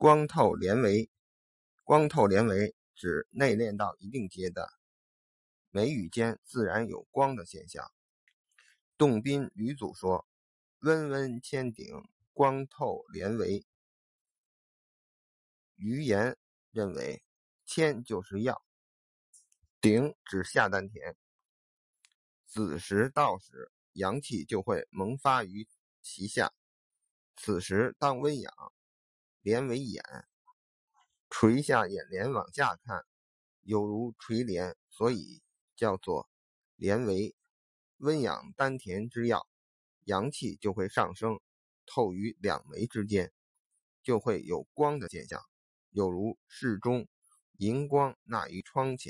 光透连维，光透连维指内练到一定阶段，眉宇间自然有光的现象。洞宾吕祖说：“温温千顶，光透连维。”余言认为，千就是药，顶指下丹田。子时到时，阳气就会萌发于其下，此时当温养。连为眼，垂下眼帘往下看，有如垂帘，所以叫做连为。温养丹田之药，阳气就会上升，透于两眉之间，就会有光的现象，有如室中银光纳于窗前。